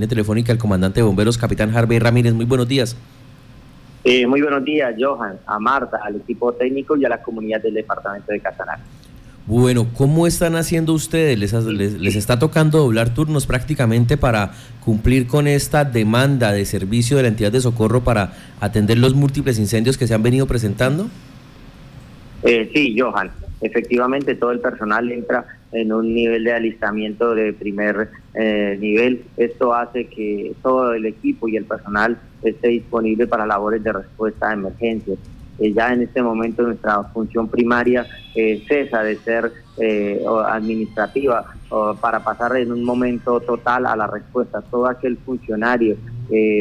línea telefónica el comandante de bomberos, capitán Harvey Ramírez. Muy buenos días. Eh, muy buenos días, Johan, a Marta, al equipo técnico y a la comunidad del departamento de Casanare. Bueno, ¿cómo están haciendo ustedes? ¿Les, les, está tocando doblar turnos prácticamente para cumplir con esta demanda de servicio de la entidad de socorro para atender los múltiples incendios que se han venido presentando? Eh, sí, Johan. Efectivamente, todo el personal entra en un nivel de alistamiento de primer eh, nivel. Esto hace que todo el equipo y el personal esté disponible para labores de respuesta a emergencias. Eh, ya en este momento nuestra función primaria eh, cesa de ser administrativa para pasar en un momento total a la respuesta. Todo aquel funcionario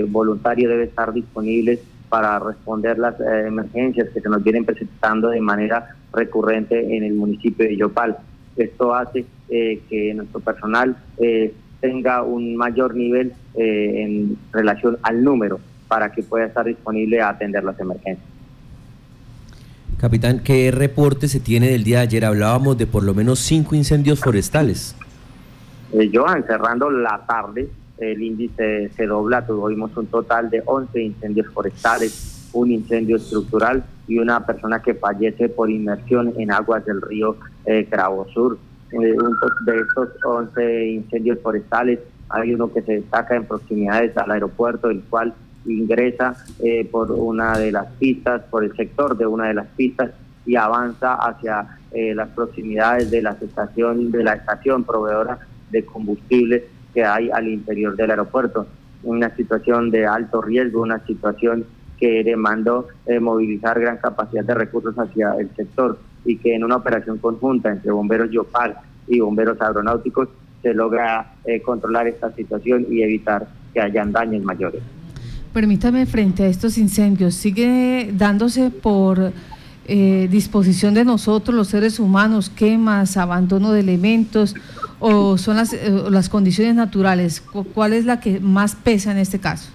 voluntario debe estar disponible para responder las emergencias que se nos vienen presentando de manera recurrente en el municipio de Yopal. Esto hace eh, que nuestro personal eh, tenga un mayor nivel eh, en relación al número para que pueda estar disponible a atender las emergencias. Capitán, ¿qué reporte se tiene del día de ayer? Hablábamos de por lo menos cinco incendios forestales. Johan, cerrando la tarde, el índice se dobla, tuvimos un total de 11 incendios forestales, un incendio estructural y una persona que fallece por inmersión en aguas del río eh, Sur. Eh, de estos 11 incendios forestales, hay uno que se destaca en proximidades al aeropuerto, el cual ingresa eh, por una de las pistas, por el sector de una de las pistas y avanza hacia eh, las proximidades de la estación, de la estación proveedora de combustible que hay al interior del aeropuerto. Una situación de alto riesgo, una situación que demandó eh, movilizar gran capacidad de recursos hacia el sector y que en una operación conjunta entre bomberos Yopal y bomberos aeronáuticos se logra eh, controlar esta situación y evitar que hayan daños mayores. Permítame, frente a estos incendios, ¿sigue dándose por eh, disposición de nosotros, los seres humanos, quemas, abandono de elementos o son las, las condiciones naturales? ¿Cuál es la que más pesa en este caso?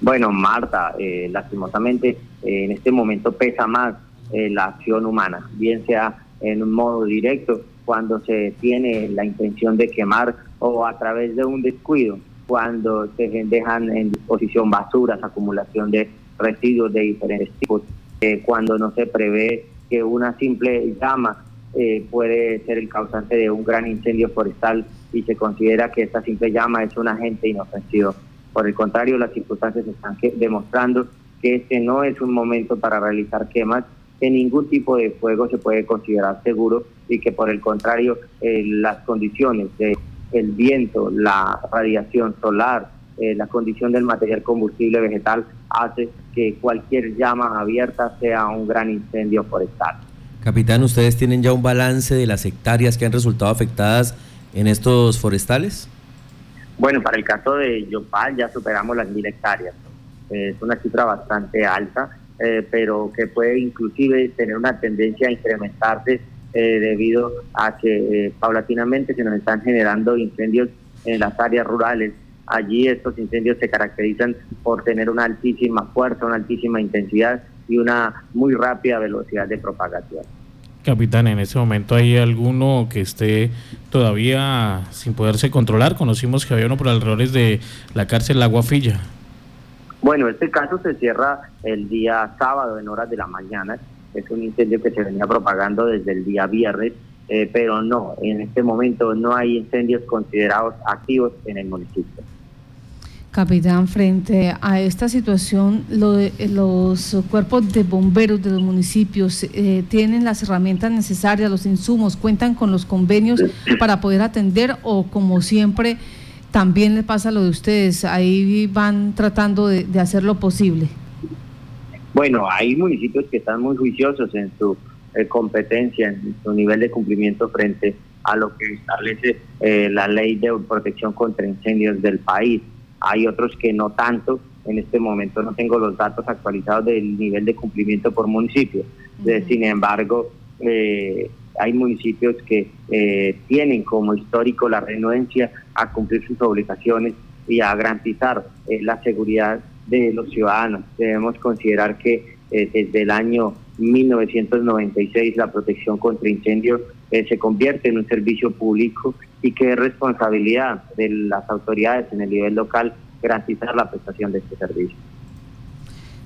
Bueno, Marta, eh, lastimosamente eh, en este momento pesa más eh, la acción humana, bien sea en un modo directo cuando se tiene la intención de quemar o a través de un descuido, cuando se dejan en disposición basuras, acumulación de residuos de diferentes tipos, cuando no se prevé que una simple llama puede ser el causante de un gran incendio forestal y se considera que esta simple llama es un agente inofensivo. Por el contrario, las circunstancias están demostrando que este no es un momento para realizar quemas, que ningún tipo de fuego se puede considerar seguro y que por el contrario eh, las condiciones de el viento, la radiación solar, eh, la condición del material combustible vegetal hace que cualquier llama abierta sea un gran incendio forestal. Capitán, ¿ustedes tienen ya un balance de las hectáreas que han resultado afectadas en estos forestales? Bueno, para el caso de Yopal ya superamos las mil hectáreas. es una cifra bastante alta, eh, pero que puede inclusive tener una tendencia a incrementarse eh, debido a que eh, paulatinamente se nos están generando incendios en las áreas rurales. Allí estos incendios se caracterizan por tener una altísima fuerza, una altísima intensidad y una muy rápida velocidad de propagación. Capitán, en ese momento hay alguno que esté todavía sin poderse controlar. Conocimos que había uno por alrededor de la cárcel La Guafilla. Bueno, este caso se cierra el día sábado en horas de la mañana. Es un incendio que se venía propagando desde el día viernes, eh, pero no, en este momento no hay incendios considerados activos en el municipio. Capitán, frente a esta situación, los cuerpos de bomberos de los municipios eh, tienen las herramientas necesarias, los insumos, cuentan con los convenios para poder atender o como siempre también le pasa lo de ustedes, ahí van tratando de, hacer lo posible. Bueno, hay municipios que están muy juiciosos en su eh, competencia, en su nivel de cumplimiento frente a lo que establece eh, la ley de protección contra incendios del país hay otros que no tanto. En este momento no tengo los datos actualizados del nivel de cumplimiento por municipio. sin embargo, eh, hay municipios que eh, tienen como histórico la renuencia a cumplir sus obligaciones y a garantizar eh, la seguridad de los ciudadanos. Debemos considerar que desde el año 1996 la protección contra incendios se convierte en un servicio público y que es responsabilidad de las autoridades en el nivel local garantizar la prestación de este servicio.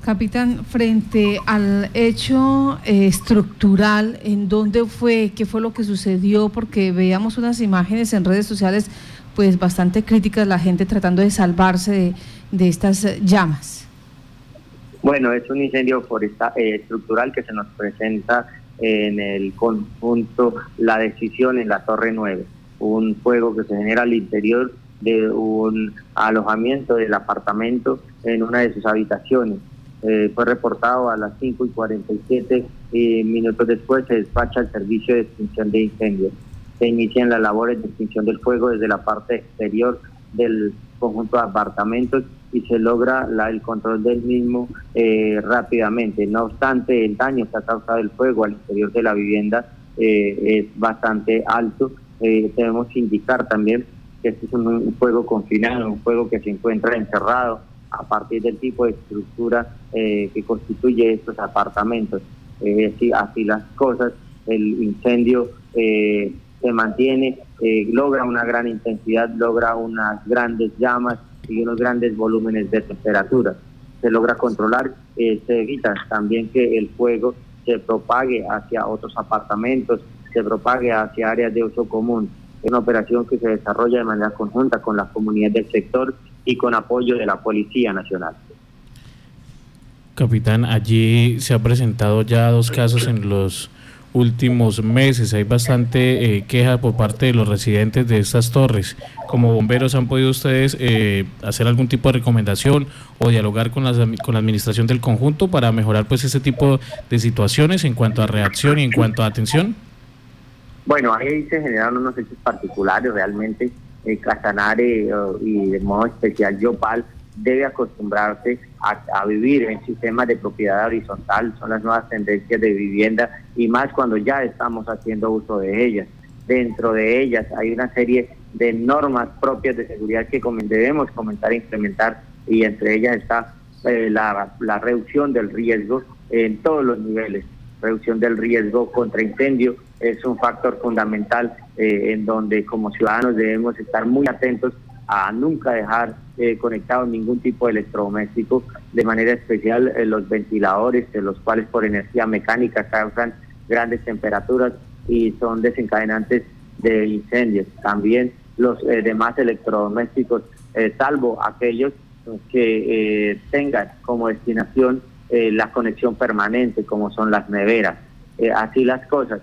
Capitán, frente al hecho eh, estructural, ¿en dónde fue? ¿Qué fue lo que sucedió? Porque veíamos unas imágenes en redes sociales pues bastante críticas, la gente tratando de salvarse de, estas llamas. Bueno, es un incendio forestal, eh, estructural que se nos presenta en el conjunto La Decisión en la Torre 9, un fuego que se genera al interior de un alojamiento del apartamento en una de sus habitaciones. Eh, fue reportado a las 5 y 47 eh, minutos después, se despacha el servicio de extinción de incendios. Se inician las labores de extinción del fuego desde la parte exterior del conjunto de apartamentos y se logra la, el control del mismo eh, rápidamente. No obstante, el daño que ha causado el fuego al interior de la vivienda es bastante alto. debemos indicar también que este es un, fuego confinado, un fuego que se encuentra encerrado a partir del tipo de estructura eh, que constituye estos apartamentos. Eh, así, las cosas, el incendio eh, se mantiene, logra una gran intensidad, logra unas grandes llamas y unos grandes volúmenes de temperatura. Se logra controlar, se evita también que el fuego se propague hacia otros apartamentos, se propague hacia áreas de uso común es una operación que se desarrolla de manera conjunta con las comunidades del sector y con apoyo de la Policía Nacional. Capitán, allí se ha presentado ya dos casos en los últimos meses. Hay bastante eh, queja por parte de los residentes de estas torres. Como bomberos, ¿han podido ustedes eh, hacer algún tipo de recomendación o dialogar con, las, con la administración del conjunto para mejorar pues ese tipo de situaciones en cuanto a reacción y en cuanto a atención? Bueno, ahí se generaron unos hechos particulares realmente. Eh, eh, y de modo especial Yopal debe acostumbrarse a, vivir en sistemas de propiedad horizontal, son las nuevas tendencias de vivienda y más cuando ya estamos haciendo uso de ellas. Dentro de ellas hay una serie de normas propias de seguridad que debemos comenzar a implementar y entre ellas está eh, la, la reducción del riesgo en todos los niveles, reducción del riesgo contra incendio, es un factor fundamental eh, en donde como ciudadanos debemos estar muy atentos a nunca dejar eh, conectado ningún tipo de electrodoméstico, de manera especial eh, los ventiladores, los cuales por energía mecánica causan grandes temperaturas y son desencadenantes de incendios. También los demás electrodomésticos, salvo aquellos que tengan como destinación la conexión permanente, como son las neveras. así las cosas.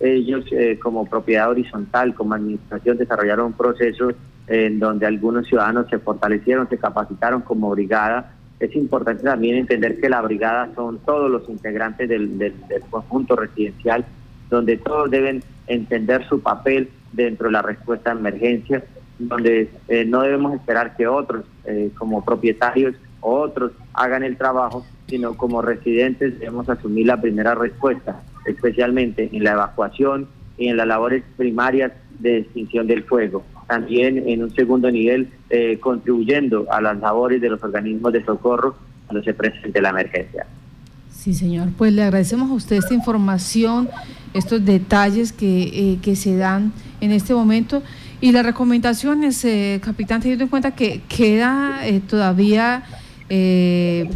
Eh, ellos eh, como propiedad horizontal, como administración, desarrollaron un proceso en donde algunos ciudadanos se fortalecieron, se capacitaron como brigada. Es importante también entender que la brigada son todos los integrantes del, conjunto residencial, donde todos deben entender su papel dentro de la respuesta a emergencia, donde eh, no debemos esperar que otros, como propietarios o otros, hagan el trabajo, sino como residentes debemos asumir la primera respuesta especialmente en la evacuación y en las labores primarias de extinción del fuego. También en un segundo nivel, eh, contribuyendo a las labores de los organismos de socorro cuando se presente la emergencia. Sí, señor. Pues le agradecemos a usted esta información, estos detalles que, eh, que se dan en este momento. Y las recomendaciones, eh, capitán, teniendo en cuenta que queda todavía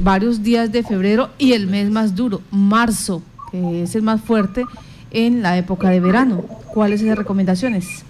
varios días de febrero y el mes más duro, marzo, que es más fuerte en la época de verano. ¿Cuáles son las recomendaciones?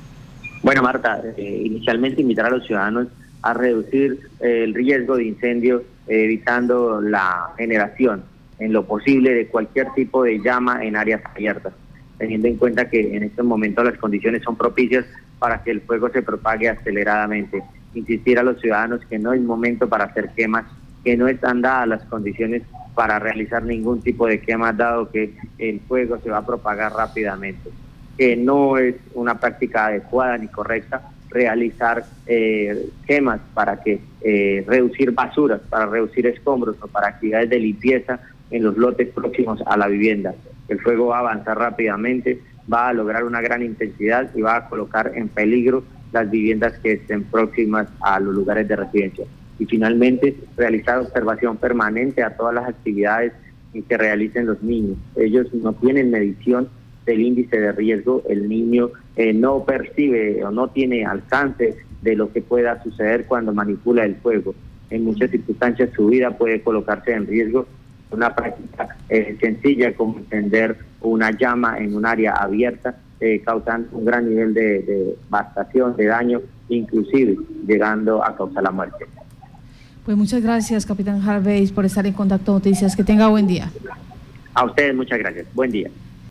Bueno, Marta, eh, inicialmente invitar a los ciudadanos a reducir eh, el riesgo de incendio, eh, evitando la generación en lo posible de cualquier tipo de llama en áreas abiertas, teniendo en cuenta que en este momento las condiciones son propicias para que el fuego se propague aceleradamente. Insistir a los ciudadanos que no es momento para hacer quemas, que no están dadas las condiciones para realizar ningún tipo de quema, dado que el fuego se va a propagar rápidamente. Que no es una práctica adecuada ni correcta realizar eh, quemas para que eh, reducir basuras, para reducir escombros o para actividades de limpieza en los lotes próximos a la vivienda. El fuego va a avanzar rápidamente, va a lograr una gran intensidad y va a colocar en peligro las viviendas que estén próximas a los lugares de residencia y finalmente realizar observación permanente a todas las actividades que realicen los niños. Ellos no tienen medición del índice de riesgo, el niño eh, no percibe o no tiene alcance de lo que pueda suceder cuando manipula el fuego. En muchas circunstancias su vida puede colocarse en riesgo. Una práctica eh, sencilla como encender una llama en un área abierta, eh, causando un gran nivel de, de devastación, de daño, inclusive llegando a causar la muerte. Pues muchas gracias, capitán Harvey, por estar en Contacto Noticias. Que tenga buen día. A ustedes muchas gracias. Buen día.